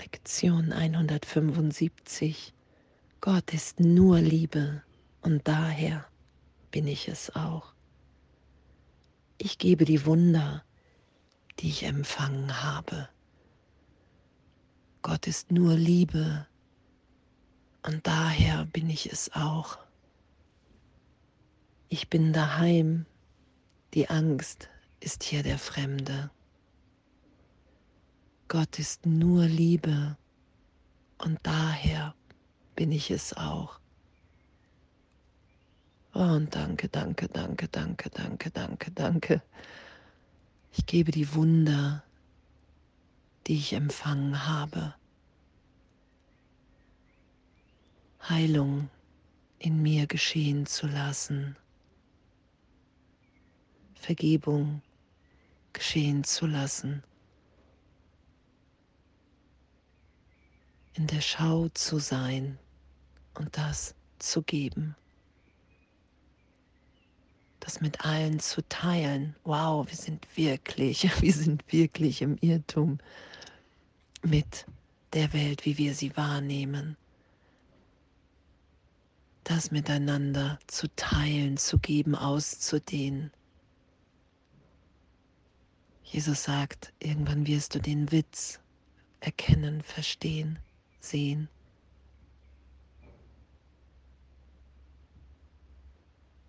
Lektion 175. Gott ist nur Liebe und daher bin ich es auch. Ich gebe die Wunder, die ich empfangen habe. Gott ist nur Liebe und daher bin ich es auch. Ich bin daheim, die Angst ist hier der Fremde. Gott ist nur Liebe und daher bin ich es auch. Oh, und danke, danke, danke, danke, danke, danke, danke. Ich gebe die Wunder, die ich empfangen habe. Heilung in mir geschehen zu lassen. Vergebung geschehen zu lassen. In der Schau zu sein und das zu geben. Das mit allen zu teilen. Wow, wir sind wirklich, wir sind wirklich im Irrtum mit der Welt, wie wir sie wahrnehmen. Das miteinander zu teilen, zu geben, auszudehnen. Jesus sagt, irgendwann wirst du den Witz erkennen, verstehen, sehen.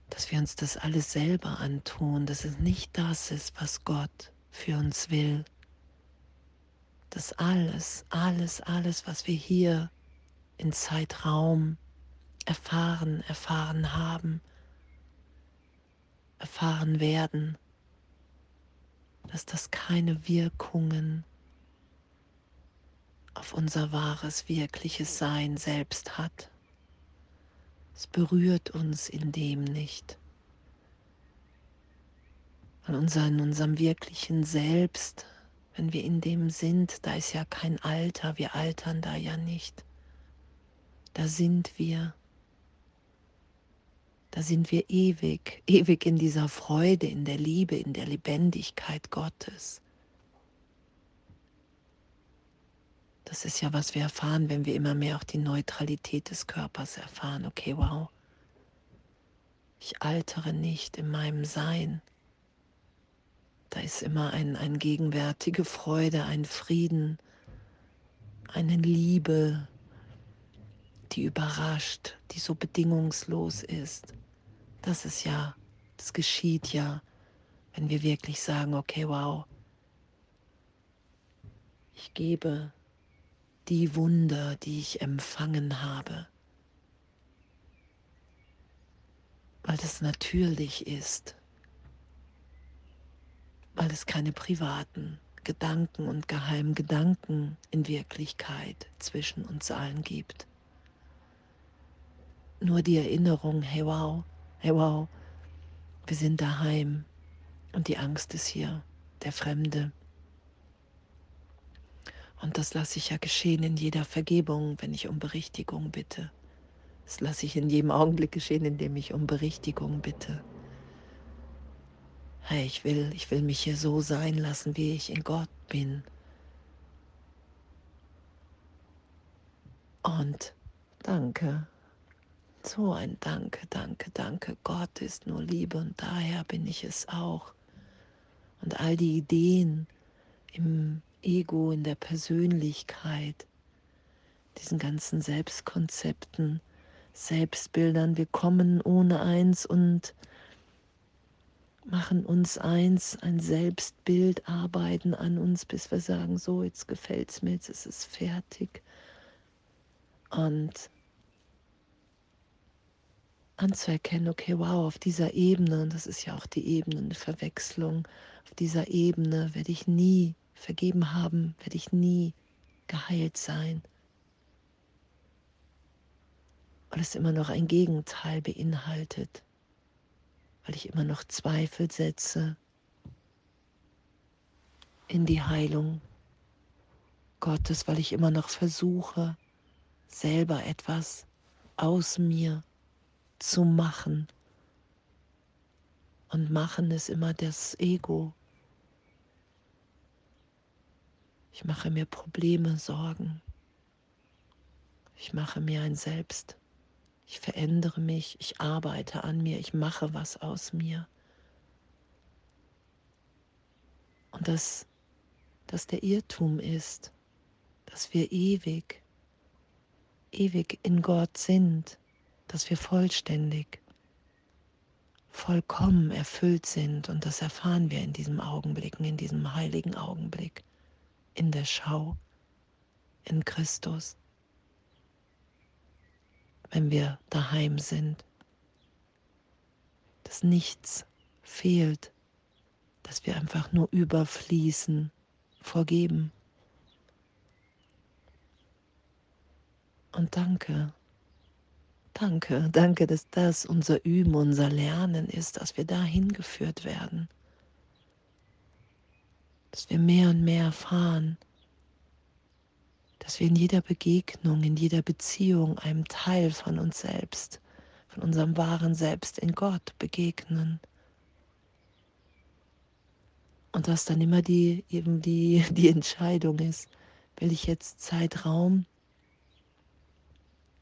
Dass wir uns das alles selber antun, dass es nicht das ist, was Gott für uns will. Dass alles, alles, alles, was wir hier in Zeitraum erfahren, erfahren haben, erfahren werden, dass das keine Wirkungen auf unser wahres, wirkliches Sein selbst hat. Es berührt uns in dem nicht. Weil unser, in unserem wirklichen Selbst, wenn wir in dem sind, da ist ja kein Alter, wir altern da ja nicht. Da sind wir. Da sind wir ewig, ewig in dieser Freude, in der Liebe, in der Lebendigkeit Gottes. Das ist ja, was wir erfahren, wenn wir immer mehr auch die Neutralität des Körpers erfahren. Okay, wow. Ich altere nicht in meinem Sein. Da ist immer ein, eine gegenwärtige Freude, ein Frieden, eine Liebe, die überrascht, die so bedingungslos ist. Das ist ja, das geschieht ja, wenn wir wirklich sagen, okay, wow, ich gebe die Wunder, die ich empfangen habe, weil das natürlich ist, weil es keine privaten Gedanken und geheimen Gedanken in Wirklichkeit zwischen uns allen gibt. Nur die Erinnerung, hey wow, hey wow, wir sind daheim und die Angst ist hier, der Fremde. Und das lasse ich ja geschehen in jeder Vergebung, wenn ich um Berichtigung bitte. Das lasse ich in jedem Augenblick geschehen, indem ich um Berichtigung bitte. Hey, ich will, ich will mich hier so sein lassen, wie ich in Gott bin. Und danke. So ein Danke, danke, danke. Gott ist nur Liebe und daher bin ich es auch. Und all die Ideen im Ego, in der Persönlichkeit, diesen ganzen Selbstkonzepten, Selbstbildern, wir kommen ohne eins und machen uns eins, ein Selbstbild, arbeiten an uns, bis wir sagen, so, jetzt gefällt es mir, jetzt ist es fertig. Und anzuerkennen, okay, wow, auf dieser Ebene, und das ist ja auch die Ebenenverwechslung, auf dieser Ebene werde ich nie vergeben haben, werde ich nie geheilt sein, weil es immer noch ein Gegenteil beinhaltet, weil ich immer noch Zweifel setze in die Heilung Gottes, weil ich immer noch versuche, selber etwas aus mir zu machen. Und machen ist immer das Ego. Ich mache mir Probleme, Sorgen. Ich mache mir ein Selbst. Ich verändere mich, ich arbeite an mir, ich mache was aus mir. Und dass das der Irrtum ist, dass wir ewig, ewig in Gott sind, dass wir vollständig, vollkommen erfüllt sind. Und das erfahren wir in diesem Augenblick, in diesem heiligen Augenblick, in der Schau, in Christus, wenn wir daheim sind, dass nichts fehlt, dass wir einfach nur überfließen vergeben. Und danke, danke, danke, dass das unser Üben, unser Lernen ist, dass wir dahin geführt werden. Dass wir mehr und mehr erfahren, dass wir in jeder Begegnung, in jeder Beziehung einem Teil von uns selbst, von unserem wahren Selbst in Gott begegnen. Und dass dann immer die, eben die, die Entscheidung ist, will ich jetzt Zeitraum,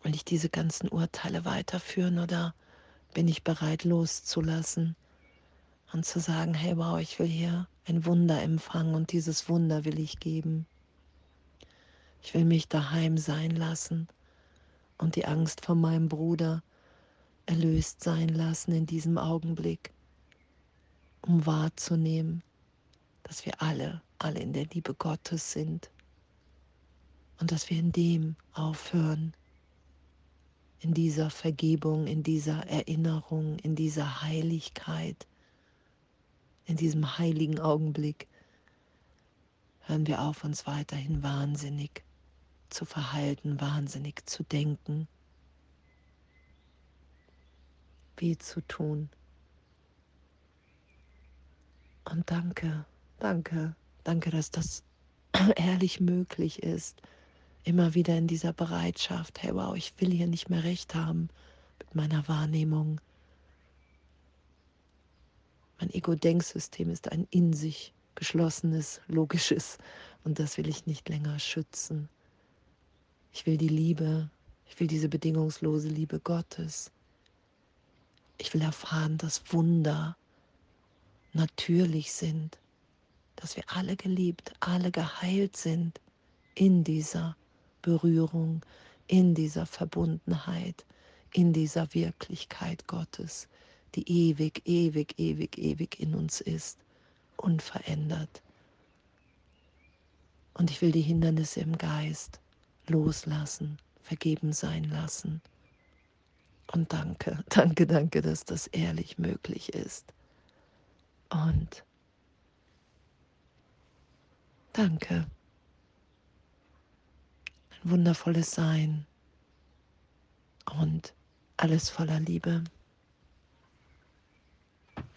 will ich diese ganzen Urteile weiterführen oder bin ich bereit loszulassen und zu sagen, hey wow, ich will hier ein Wunder empfangen und dieses Wunder will ich geben. Ich will mich daheim sein lassen und die Angst vor meinem Bruder erlöst sein lassen in diesem Augenblick, um wahrzunehmen, dass wir alle, alle in der Liebe Gottes sind und dass wir in dem aufhören, in dieser Vergebung, in dieser Erinnerung, in dieser Heiligkeit, in diesem heiligen Augenblick, hören wir auf, uns weiterhin wahnsinnig zu verhalten, wahnsinnig zu denken, wie zu tun. Und danke Danke, danke, dass das ehrlich möglich ist. Immer wieder in dieser Bereitschaft, hey wow, ich will hier nicht mehr recht haben mit meiner Wahrnehmung. Mein Ego-Denksystem ist ein in sich geschlossenes, logisches und das will ich nicht länger schützen. Ich will die Liebe, ich will diese bedingungslose Liebe Gottes. Ich will erfahren, dass Wunder natürlich sind dass wir alle geliebt, alle geheilt sind in dieser Berührung, in dieser Verbundenheit, in dieser Wirklichkeit Gottes, die ewig, ewig, ewig, ewig in uns ist, unverändert. Und ich will die Hindernisse im Geist loslassen, vergeben sein lassen. Und danke, danke, danke, dass das ehrlich möglich ist. Und Danke. Ein wundervolles Sein und alles voller Liebe.